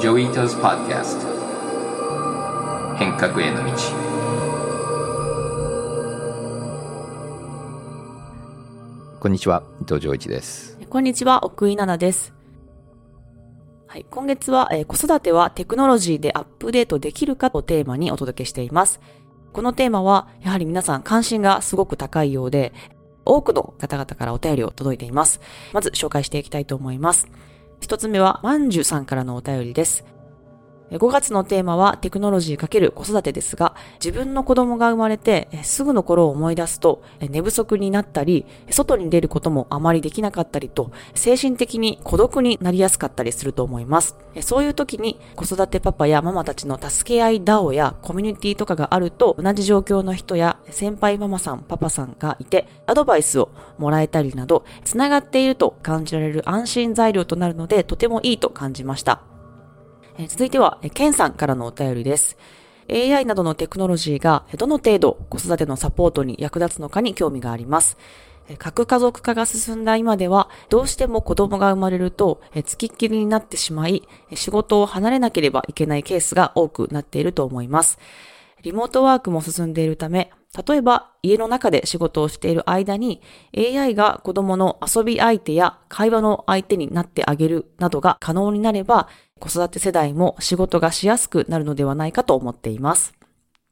Joi Ito's Podcast 変革への道こんにちは、伊藤穰一です。こんにちは、奥井奈々です。はい、今月は、えー子育てはテクノロジーでアップデートできるかをテーマにお届けしています。このテーマは、やはり皆さん関心がすごく高いようで、多くの方々からお便りを届いています。まず紹介していきたいと思います。一つ目は、まんじゅさんからのお便りです。5月のテーマはテクノロジー×子育てですが、自分の子供が生まれてすぐの頃を思い出すと寝不足になったり、外に出ることもあまりできなかったりと、精神的に孤独になりやすかったりすると思います。そういう時に子育てパパやママたちの助け合い DAO やコミュニティとかがあると、同じ状況の人や先輩ママさん、パパさんがいて、アドバイスをもらえたりなど、つながっていると感じられる安心材料となるので、とてもいいと感じました。え続いては、えケンさんからのお便りです。AI などのテクノロジーがどの程度子育てのサポートに役立つのかに興味があります。え核家族化が進んだ今では、どうしても子供が生まれると、付きっきりになってしまい、仕事を離れなければいけないケースが多くなっていると思います。リモートワークも進んでいるため、例えば家の中で仕事をしている間に AI が子供の遊び相手や会話の相手になってあげるなどが可能になれば、子育て世代も仕事がしやすくなるのではないかと思っています。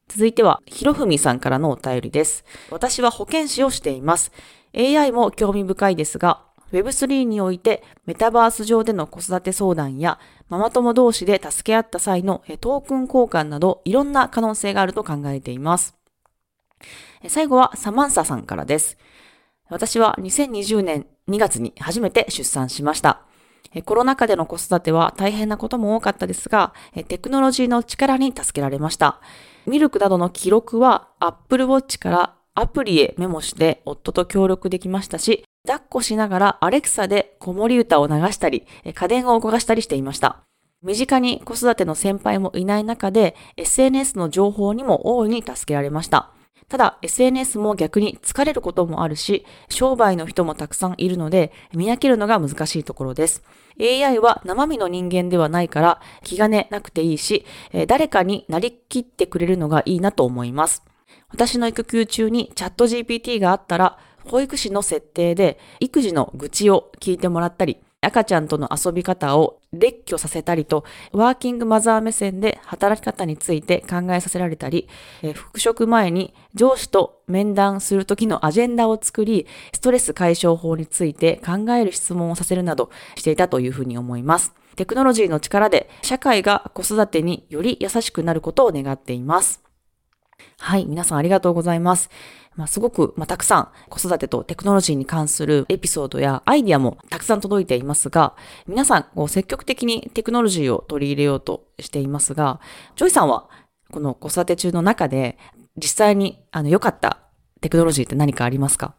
続いては、ひろふみさんからのお便りです。私は保健師をしています。AI も興味深いですが、Web3 においてメタバース上での子育て相談やママ友同士で助け合った際のトークン交換などいろんな可能性があると考えています。最後はサマンサさんからです。私は2020年2月に初めて出産しました。コロナ禍での子育ては大変なことも多かったですが、テクノロジーの力に助けられました。ミルクなどの記録は Apple Watch からアプリへメモして夫と協力できましたし、抱っこしながらアレクサで子守歌を流したり、家電を動かしたりしていました。身近に子育ての先輩もいない中で、SNS の情報にも大いに助けられました。ただ、SNS も逆に疲れることもあるし、商売の人もたくさんいるので、見分けるのが難しいところです。AI は生身の人間ではないから、気兼ねなくていいし、誰かになりきってくれるのがいいなと思います。私の育休中にチャット GPT があったら、保育士の設定で育児の愚痴を聞いてもらったり、赤ちゃんとの遊び方を列挙させたりと、ワーキングマザー目線で働き方について考えさせられたり、えー復職前に上司と面談する時のアジェンダを作り、ストレス解消法について考える質問をさせるなどしていたというふうに思います。テクノロジーの力で社会が子育てにより優しくなることを願っています。はい、皆さんありがとうございます。まあ、すごく、まあ、たくさん子育てとテクノロジーに関するエピソードやアイディアもたくさん届いていますが、皆さんこう積極的にテクノロジーを取り入れようとしていますが、ジョイさんはこの子育て中の中で実際にあの良かったテクノロジーって何かありますか？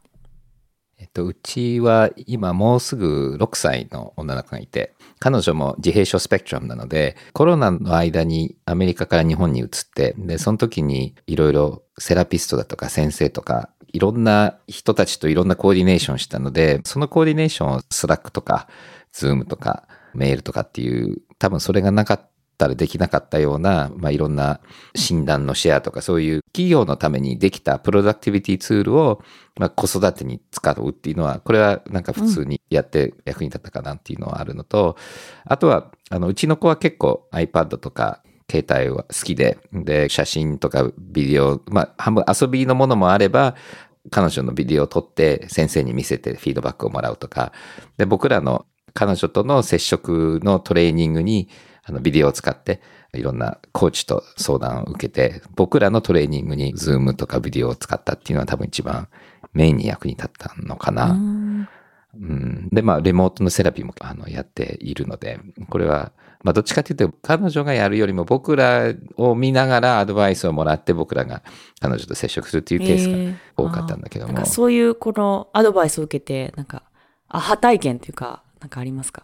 えっと、うちは今もうすぐ6歳の女の子がいて、彼女も自閉症スペクトラムなので、コロナの間にアメリカから日本に移って、で、その時にいろいろセラピストだとか先生とか、いろんな人たちといろんなコーディネーションしたので、そのコーディネーションをスラックとか、ズームとか、メールとかっていう、多分それがなかったらできなかったような、まあ、いろんな診断のシェアとかそういう企業のためにできたプロダクティビティツールを、まあ、子育てに使うっていうのは、これはなんか普通にやって役に立ったかなっていうのはあるのと、あとは、あの、うちの子は結構 iPad とか携帯は好きで、で、写真とかビデオ、まあ、半分遊びのものもあれば、彼女のビデオを撮って先生に見せてフィードバックをもらうとか、で、僕らの彼女との接触のトレーニングに、あの、ビデオを使って、いろんなコーチと相談を受けて、僕らのトレーニングにズームとかビデオを使ったっていうのは多分一番メインに役に立ったのかな。うん、で、まあ、リモートのセラピーもあのやっているので、これは、まあ、どっちかというと、彼女がやるよりも僕らを見ながらアドバイスをもらって僕らが彼女と接触するっていうケースが多かったんだけども。なんかそういうこのアドバイスを受けて、なんか、アハ体験っていうか、なんかありますか？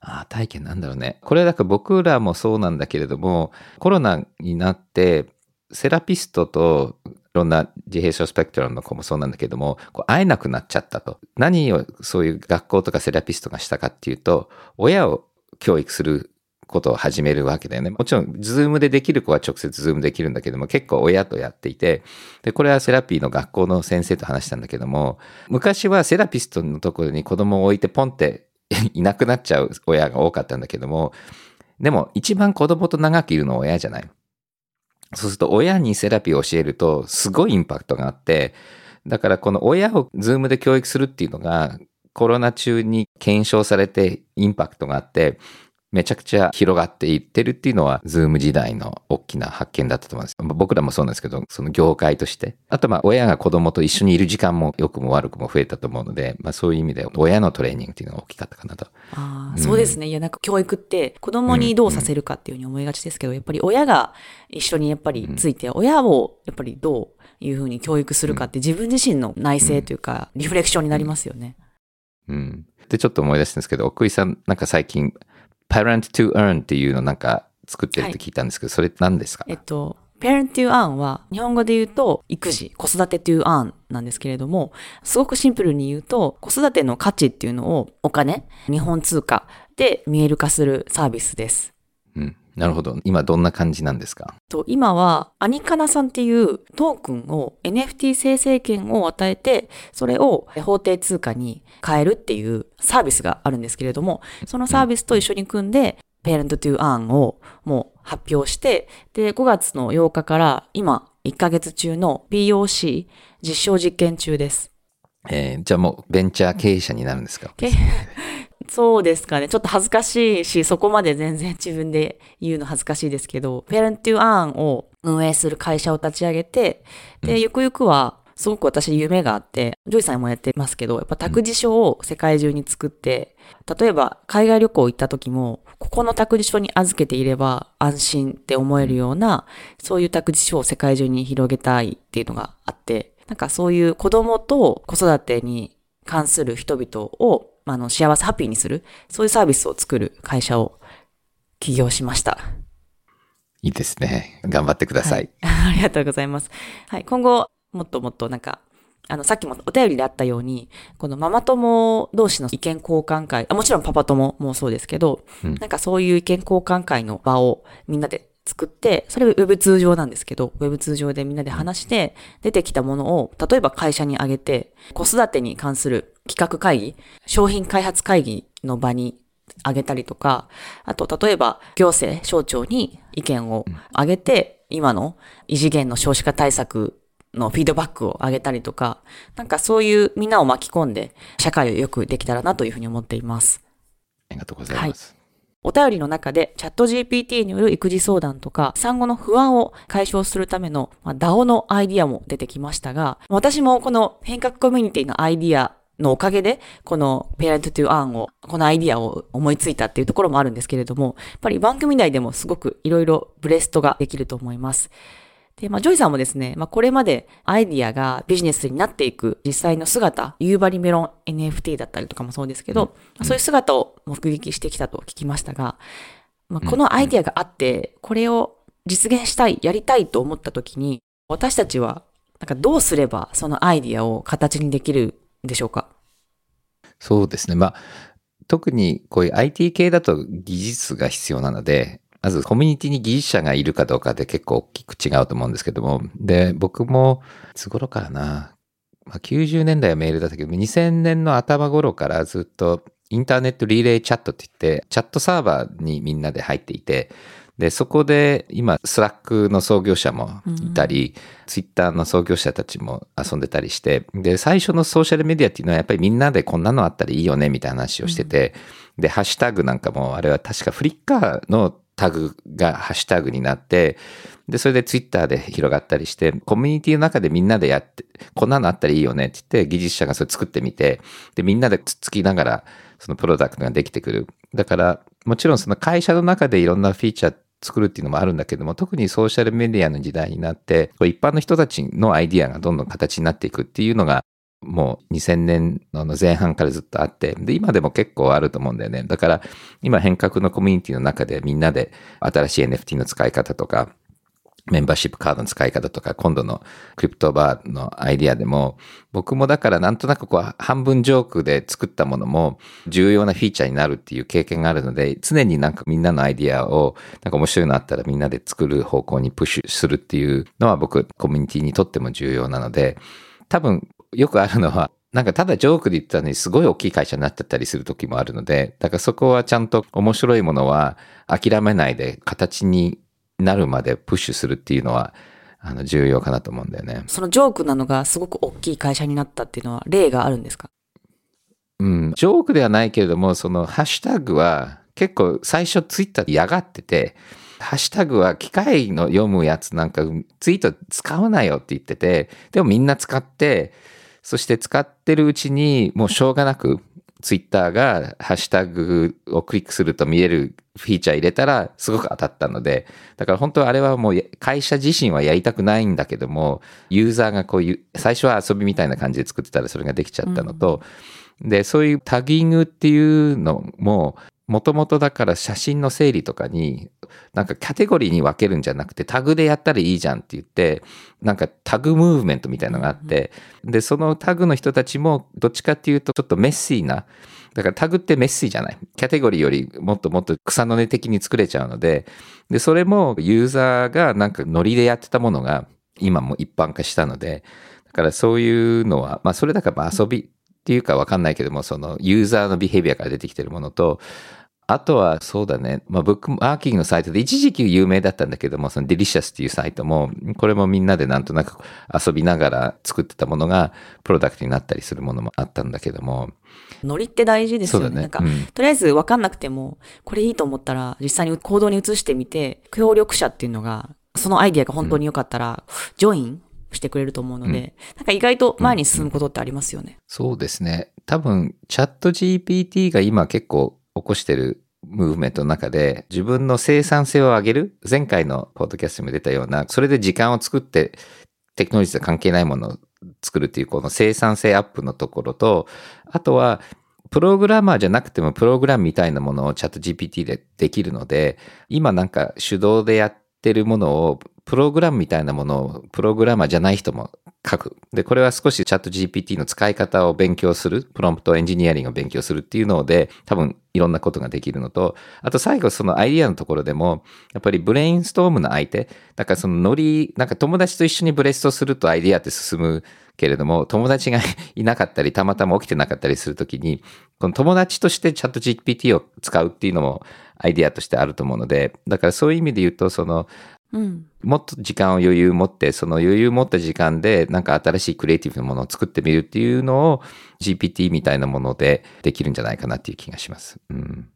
ああ、体験なんだろうね。これだから僕らもそうなんだけれども、コロナになって、セラピストといろんな自閉症スペクトラムの子もそうなんだけども、こう会えなくなっちゃったと。何をそういう学校とかセラピストがしたかっていうと、親を教育することを始めるわけだよね。もちろん、ズームでできる子は直接ズームできるんだけども、結構親とやっていて、で、これはセラピーの学校の先生と話したんだけども、昔はセラピストのところに子供を置いてポンって いなくなっちゃう親が多かったんだけども、でも一番子供と長くいるのは親じゃない。そうすると親にセラピーを教えるとすごいインパクトがあって、だからこの親をズームで教育するっていうのがコロナ中に検証されてインパクトがあって、めちゃくちゃ広がっていってるっていうのは、ズーム時代の大きな発見だったと思うんです。僕らもそうなんですけど、その業界として。あと、まあ、親が子供と一緒にいる時間も良くも悪くも増えたと思うので、まあ、そういう意味で、親のトレーニングっていうのが大きかったかなと。ああ、うん、そうですね。いや、なんか教育って子供にどうさせるかっていうふうに思いがちですけど、やっぱり親が一緒にやっぱりついて、親をやっぱりどういうふうに教育するかって自分自身の内省というか、リフレクションになりますよね。うん。で、ちょっと思い出したんですけど、奥井さん、なんか最近、parent to earn っていうのなんか作ってるって聞いたんですけど、はい、それ何ですか？えっと、parent to earn は日本語で言うと育児、子育て to earn なんですけれども、すごくシンプルに言うと子育ての価値っていうのをお金、日本通貨で見える化するサービスです。なるほど。今どんな感じなんですか？今は、アニカナさんっていうトークンを NFT 生成権を与えて、それを法定通貨に変えるっていうサービスがあるんですけれども、そのサービスと一緒に組んで、ペアレントトゥーアンをもう発表して、で、5月の8日から今1ヶ月中の POC 実証実験中です。えー、じゃあもうベンチャー経営者になるんですか？そうですかね。ちょっと恥ずかしいし、そこまで全然自分で言うの恥ずかしいですけど、 Parent to Earn を運営する会社を立ち上げて、で、ゆくゆくは、すごく私夢があって、ジョイさんもやってますけど、やっぱ託児所を世界中に作って、例えば海外旅行行った時も、ここの託児所に預けていれば安心って思えるような、そういう託児所を世界中に広げたいっていうのがあって、なんかそういう子供と子育てに関する人々をあの、幸せハッピーにする、そういうサービスを作る会社を起業しました。いいですね。頑張ってください。はい、ありがとうございます。はい、今後、もっともっとなんか、あの、さっきもお便りであったように、このママ友同士の意見交換会、あもちろんパパ友もそうですけど、うん、なんかそういう意見交換会の場をみんなで作って、それ Web 通常なんですけど、Web 通常でみんなで話して、出てきたものを、例えば会社にあげて、子育てに関する企画会議、商品開発会議の場にあげたりとか、あと、例えば行政、省庁に意見をあげて、今の異次元の少子化対策のフィードバックをあげたりとか、なんかそういうみんなを巻き込んで、社会をよくできたらなというふうに思っています。ありがとうございます。はいお便りの中でチャット GPT による育児相談とか産後の不安を解消するための、ま、DAO のアイディアも出てきましたが、私もこの変革コミュニティのアイディアのおかげで、この Parent to Earn を、このアイディアを思いついたっていうところもあるんですけれども、やっぱり番組内でもすごくいろいろブレストができると思います。で、まあ、ジョイさんもですね、まあ、これまでアイディアがビジネスになっていく実際の姿、夕張メロン NFT だったりとかもそうですけど、うん、そういう姿を目撃してきたと聞きましたが、まあ、このアイディアがあって、これを実現したい、やりたいと思った時に、私たちは、なんかどうすればそのアイディアを形にできるんでしょうか？そうですね。まあ、特にこういう IT 系だと技術が必要なので、まずコミュニティに技術者がいるかどうかで結構大きく違うと思うんですけども、で、僕も、いつ頃からな、まあ、90年代はメールだったけど、2000年の頭頃からずっとインターネットリレーチャットって言って、チャットサーバーにみんなで入っていて、で、そこで今、スラックの創業者もいたり、うん、ツイッターの創業者たちも遊んでたりして、で、最初のソーシャルメディアっていうのはやっぱりみんなでこんなのあったらいいよねみたいな話をしてて、うん、で、ハッシュタグなんかも、あれは確かフリッカーのタグがハッシュタグになって、で、それでツイッターで広がったりして、コミュニティの中でみんなでやって、こんなのあったらいいよねって言って、技術者がそれ作ってみて、で、みんなでつっつきながら、そのプロダクトができてくる。だから、もちろんその会社の中でいろんなフィーチャー作るっていうのもあるんだけども、特にソーシャルメディアの時代になって、一般の人たちのアイディアがどんどん形になっていくっていうのが、もう2000年の前半からずっとあって、で、今でも結構あると思うんだよね。だから、今変革のコミュニティの中でみんなで新しい NFT の使い方とか、メンバーシップカードの使い方とか、今度のクリプトバーのアイディアでも、僕もだからなんとなくこう、半分ジョークで作ったものも重要なフィーチャーになるっていう経験があるので、常になんかみんなのアイディアを、なんか面白いのあったらみんなで作る方向にプッシュするっていうのは僕、コミュニティにとっても重要なので、多分よくあるのは、なんかただジョークで言ったのにすごい大きい会社になっちゃったりする時もあるので、だからそこはちゃんと面白いものは諦めないで形になるまでプッシュするっていうのは、あの、重要かなと思うんだよね。そのジョークなのがすごく大きい会社になったっていうのは例があるんですか？うん。ジョークではないけれども、そのハッシュタグは結構最初ツイッターで嫌がってて、ハッシュタグは機械の読むやつなんかツイート使うなよって言ってて、でもみんな使って、そして使ってるうちにもうしょうがなくツイッターがハッシュタグをクリックすると見えるフィーチャー入れたらすごく当たったので、だから本当はあれはもう会社自身はやりたくないんだけども、ユーザーがこういう、最初は遊びみたいな感じで作ってたらそれができちゃったのと、で、そういうタギングっていうのも、もともとだから写真の整理とかに、なんかカテゴリーに分けるんじゃなくてタグでやったらいいじゃんって言って、なんかタグムーブメントみたいなのがあって、で、そのタグの人たちもどっちかっていうとちょっとメッシーな、だからタグってメッシーじゃない。カテゴリーよりもっともっと草の根的に作れちゃうので、で、それもユーザーがなんかノリでやってたものが今も一般化したので、だからそういうのは、まあそれだからまあ遊びっていうかわかんないけども、そのユーザーの behavior から出てきてるものと、あとはそうだね、まあブックマーキングのサイトで一時期有名だったんだけども、そのデリシャスっていうサイトも、これもみんなでなんとなく遊びながら作ってたものがプロダクトになったりするものもあったんだけども、ノリって大事ですよね。ねなんか、うんとりあえず分かんなくても、これいいと思ったら、実際に行動に移してみて、協力者っていうのが、そのアイディアが本当に良かったら、ジョインしてくれると思うので、なんか意外と前に進むことってありますよね。そうですね。多分、チャット GPT が今結構起こしてるムーブメントの中で、自分の生産性を上げる、前回のポッドキャストにも出たような、それで時間を作って、テクノロジーと関係ないものを作るっていう、この生産性アップのところと、あとは、プログラマーじゃなくてもプログラムみたいなものをチャット GPT でできるので、今なんか手動でやってるものを、プログラムみたいなものをプログラマーじゃない人も書く。で、これは少しチャット GPT の使い方を勉強する、プロンプトエンジニアリングを勉強するっていうので、多分いろんなことができるのと、あと最後そのアイディアのところでも、やっぱりブレインストームの相手、だからそのノリ、なんか友達と一緒にブレストするとアイディアって進むけれども、友達がいなかったり、たまたま起きてなかったりするときに、この友達としてチャット GPT を使うっていうのもアイディアとしてあると思うので、だからそういう意味で言うと、その、うん。もっと時間を余裕持って、その余裕持った時間で、なんか新しいクリエイティブなものを作ってみるっていうのを GPT みたいなものでできるんじゃないかなっていう気がします。うん。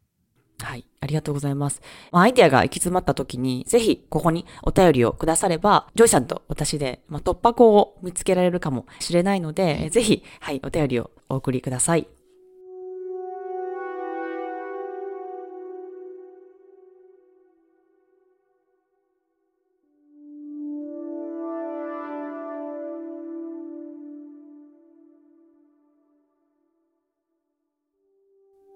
はい。ありがとうございます。まあアイデアが行き詰まった時に、ぜひここにお便りをくだされば、ジョイさんと私で、まあ、突破口を見つけられるかもしれないので、えぜひ、はい、お便りをお送りください。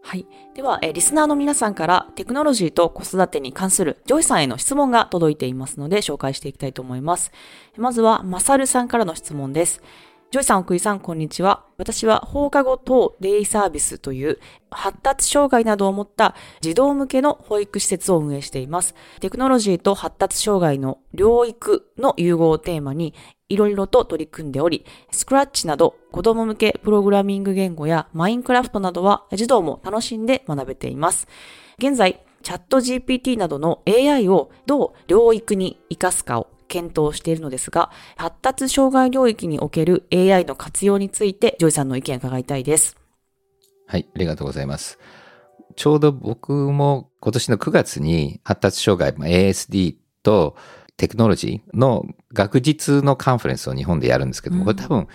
はい。では、えリスナーの皆さんからテクノロジーと子育てに関するジョイさんへの質問が届いていますので紹介していきたいと思います。まずは、まさるさんからの質問です。ジョイさん、奥井さん、こんにちは。私は放課後等デイサービスという発達障害などを持った児童向けの保育施設を運営しています。テクノロジーと発達障害の療育の融合をテーマにいろいろと取り組んでおり、スクラッチなど子供向けプログラミング言語やマインクラフトなどは児童も楽しんで学べています。現在、チャット GPT などの AI をどう療育に活かすかを検討しているのですが、発達障害領域における AI の活用について、ジョイさんの意見を伺いたいです。はい、ありがとうございます。ちょうど僕も今年の9月に発達障害、まあ ASD とテクノロジーの学術のカンファレンスを日本でやるんですけども、これ多分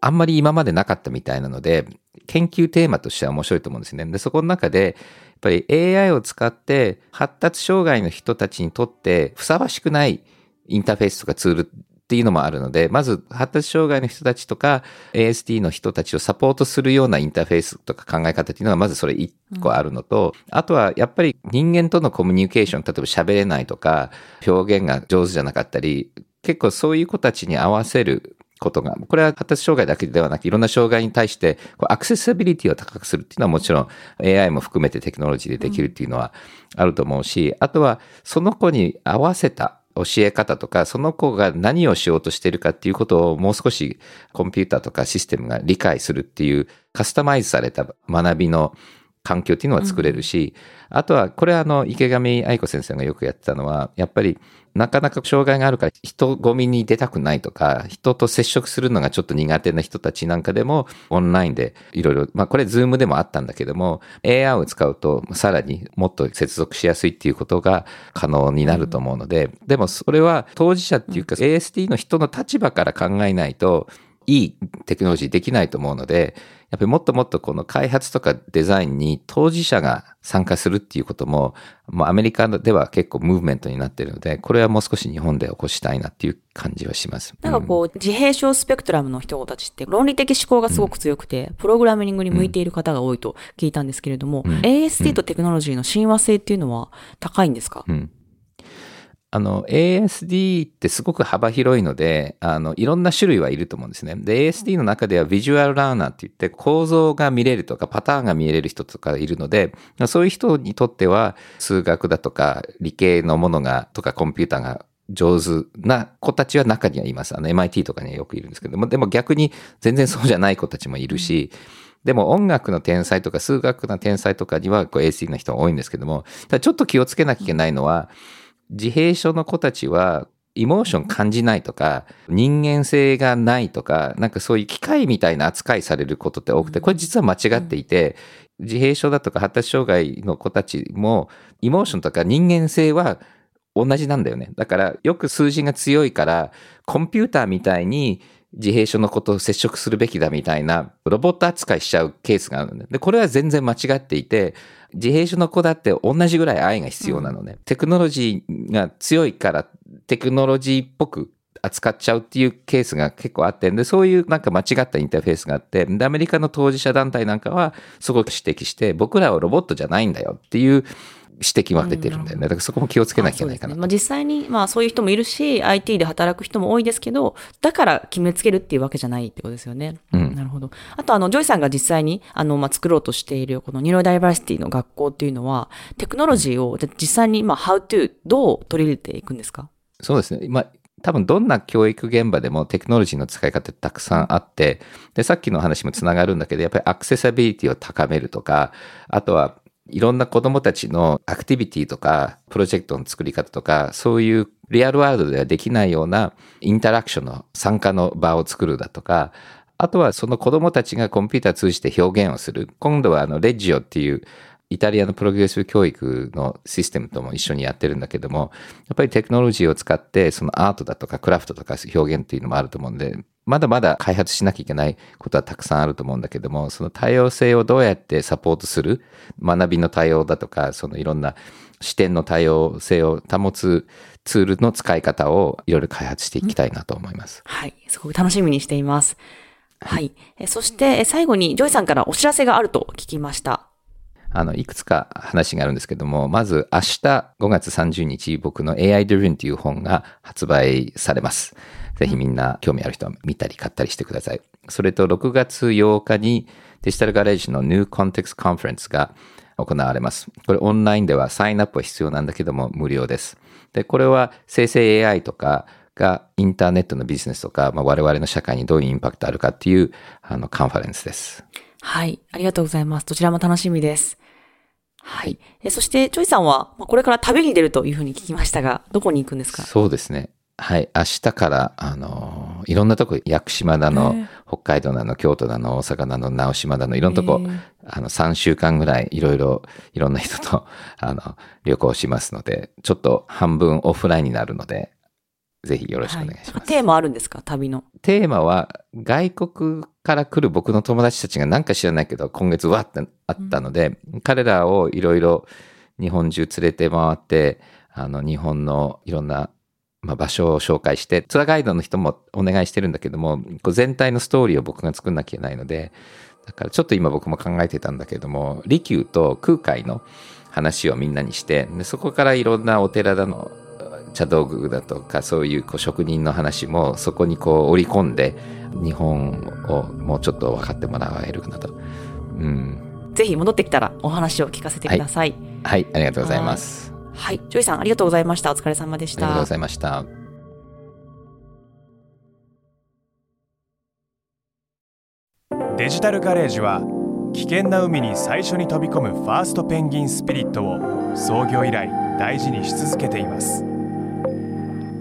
あんまり今までなかったみたいなので、研究テーマとしては面白いと思うんですね。で、そこの中で、やっぱり AI を使って発達障害の人たちにとってふさわしくないインターフェースとかツールっていうのもあるので、まず発達障害の人たちとか ASD の人たちをサポートするようなインターフェースとか考え方っていうのがまずそれ一個あるのと、あとはやっぱり人間とのコミュニケーション、例えば喋れないとか、表現が上手じゃなかったり、結構そういう子たちに合わせることが、これは発達障害だけではなく、いろんな障害に対して、こうアクセサビリティを高くするっていうのはもちろん AI も含めてテクノロジーでできるっていうのはあると思うし、あとはその子に合わせた教え方とか、その子が何をしようとしているかっていうことをもう少しコンピューターとかシステムが理解するっていうカスタマイズされた学びの環境っていうのは作れるし、あとは、これはあの、池上愛子先生がよくやってたのは、やっぱり、なかなか障害があるから人混みに出たくないとか、人と接触するのがちょっと苦手な人たちなんかでも、オンラインでいろいろ、まあこれズームでもあったんだけども、AI を使うとさらにもっと接続しやすいっていうことが可能になると思うので、でもそれは当事者っていうか ASD の人の立場から考えないと、いいテクノロジーできないと思うので、やっぱりもっともっとこの開発とかデザインに当事者が参加するっていうことも、もうアメリカでは結構ムーブメントになっているので、これはもう少し日本で起こしたいなっていう感じはします。なんかこう、自閉症スペクトラムの人たちって論理的思考がすごく強くて、プログラミングに向いている方が多いと聞いたんですけれども、ASD とテクノロジーの親和性っていうのは高いんですか、うんあの、ASD ってすごく幅広いので、あの、いろんな種類はいると思うんですね。で、ASD の中ではビジュアルラーナーって言って構造が見れるとかパターンが見れる人とかいるので、そういう人にとっては数学だとか理系のものが、とかコンピューターが上手な子たちは中にはいます。あの MIT とかにはよくいるんですけども、でも逆に全然そうじゃない子たちもいるし、でも音楽の天才とか数学の天才とかにはこう ASD の人が多いんですけども、ただちょっと気をつけなきゃいけないのは、自閉症の子たちは、イモーション感じないとか、人間性がないとか、なんかそういう機械みたいな扱いされることって多くて、これ実は間違っていて、自閉症だとか発達障害の子たちも、イモーションとか人間性は同じなんだよね。だから、よく数字が強いから、コンピューターみたいに自閉症の子と接触するべきだみたいな、ロボット扱いしちゃうケースがあるんで、で、これは全然間違っていて、自閉症の子だって同じぐらい愛が必要なのね。テクノロジーが強いから、テクノロジーっぽく扱っちゃうっていうケースが結構あって、で、そういうなんか間違ったインターフェースがあって、で、アメリカの当事者団体なんかはすごく指摘して、僕らはロボットじゃないんだよっていう指摘は出てるんだよね。だからそこも気をつけなきゃいけないかなね。まあ、実際に、まあそういう人もいるし、IT で働く人も多いですけど、だから決めつけるっていうわけじゃないってことですよね。うんなるほど。あと、あの、ジョイさんが実際に、あの、まあ、作ろうとしている、このニューロダイバーシティの学校っていうのは、テクノロジーを、実際に、まあ、how to、どう取り入れていくんですか？そうですね。まあ、多分どんな教育現場でもテクノロジーの使い方ってたくさんあって、で、さっきの話もつながるんだけど、やっぱり accessibility を高めるとか、あとはいろんな子供たちのアクティビティとか、プロジェクトの作り方とか、そういう real world ではできないようなインタラクションの参加の場を作るだとか、あとはその子供たちがコンピューター通じて表現をする。今度はあのレッジオっていうイタリアのプログレッシブ教育のシステムとも一緒にやってるんだけども、やっぱりテクノロジーを使ってそのアートだとかクラフトとか表現っていうのもあると思うんで、まだまだ開発しなきゃいけないことはたくさんあると思うんだけども、その多様性をどうやってサポートする学びの多様だとか、そのいろんな視点の多様性を保つツールの使い方をいろいろ開発していきたいなと思います。はい。すごく楽しみにしています。はい。えそして、え最後に、ジョイさんからお知らせがあると聞きました。あの、いくつか話があるんですけども、まず明日5月30日、僕の AI Driven という本が発売されます。ぜひみんな興味ある人は見たり買ったりしてください。それと6月8日にデジタルガレージの New Context Conference が行われます。これオンラインではサインアップは必要なんだけども無料です。で、これは生成 AI とかがインターネットのビジネスとか、まあ、我々の社会にどういうインパクトあるかっていうあのカンファレンスです。はい。ありがとうございます。どちらも楽しみです。はい。えそして、ジョイさんは、まあこれから旅に出るというふうに聞きましたが、どこに行くんですか？そうですね。はい。明日から、あの、いろんなとこ、屋久島だのへえ、北海道だの、京都だの、大阪だの、直島だの、いろんなとこへえ、あの、3週間ぐらい、いろいろ、いろんな人と、あの、旅行しますので、ちょっと半分オフラインになるので、ぜひよろしくお願いします。テーマあるんですか？旅の。テーマは、外国から来る僕の友達たちがなんか知らないけど、今月わってあったので、彼らをいろいろ日本中連れて回って、あの、日本のいろんなまあ、場所を紹介して、ツアーガイドの人もお願いしてるんだけども、こう全体のストーリーを僕が作んなきゃいけないので、だからちょっと今僕も考えてたんだけども、利休と空海の話をみんなにして、でそこからいろんなお寺だの、茶道具だとかそういうこう職人の話もそこにこう織り込んで日本をもうちょっと分かってもらえるかなと。うん。ぜひ戻ってきたらお話を聞かせてください。はい、ありがとうございます。はい。ジョイさん、ありがとうございました。お疲れ様でした。ありがとうございました。デジタルガレージは危険な海に最初に飛び込むファーストペンギンスピリットを創業以来大事にし続けています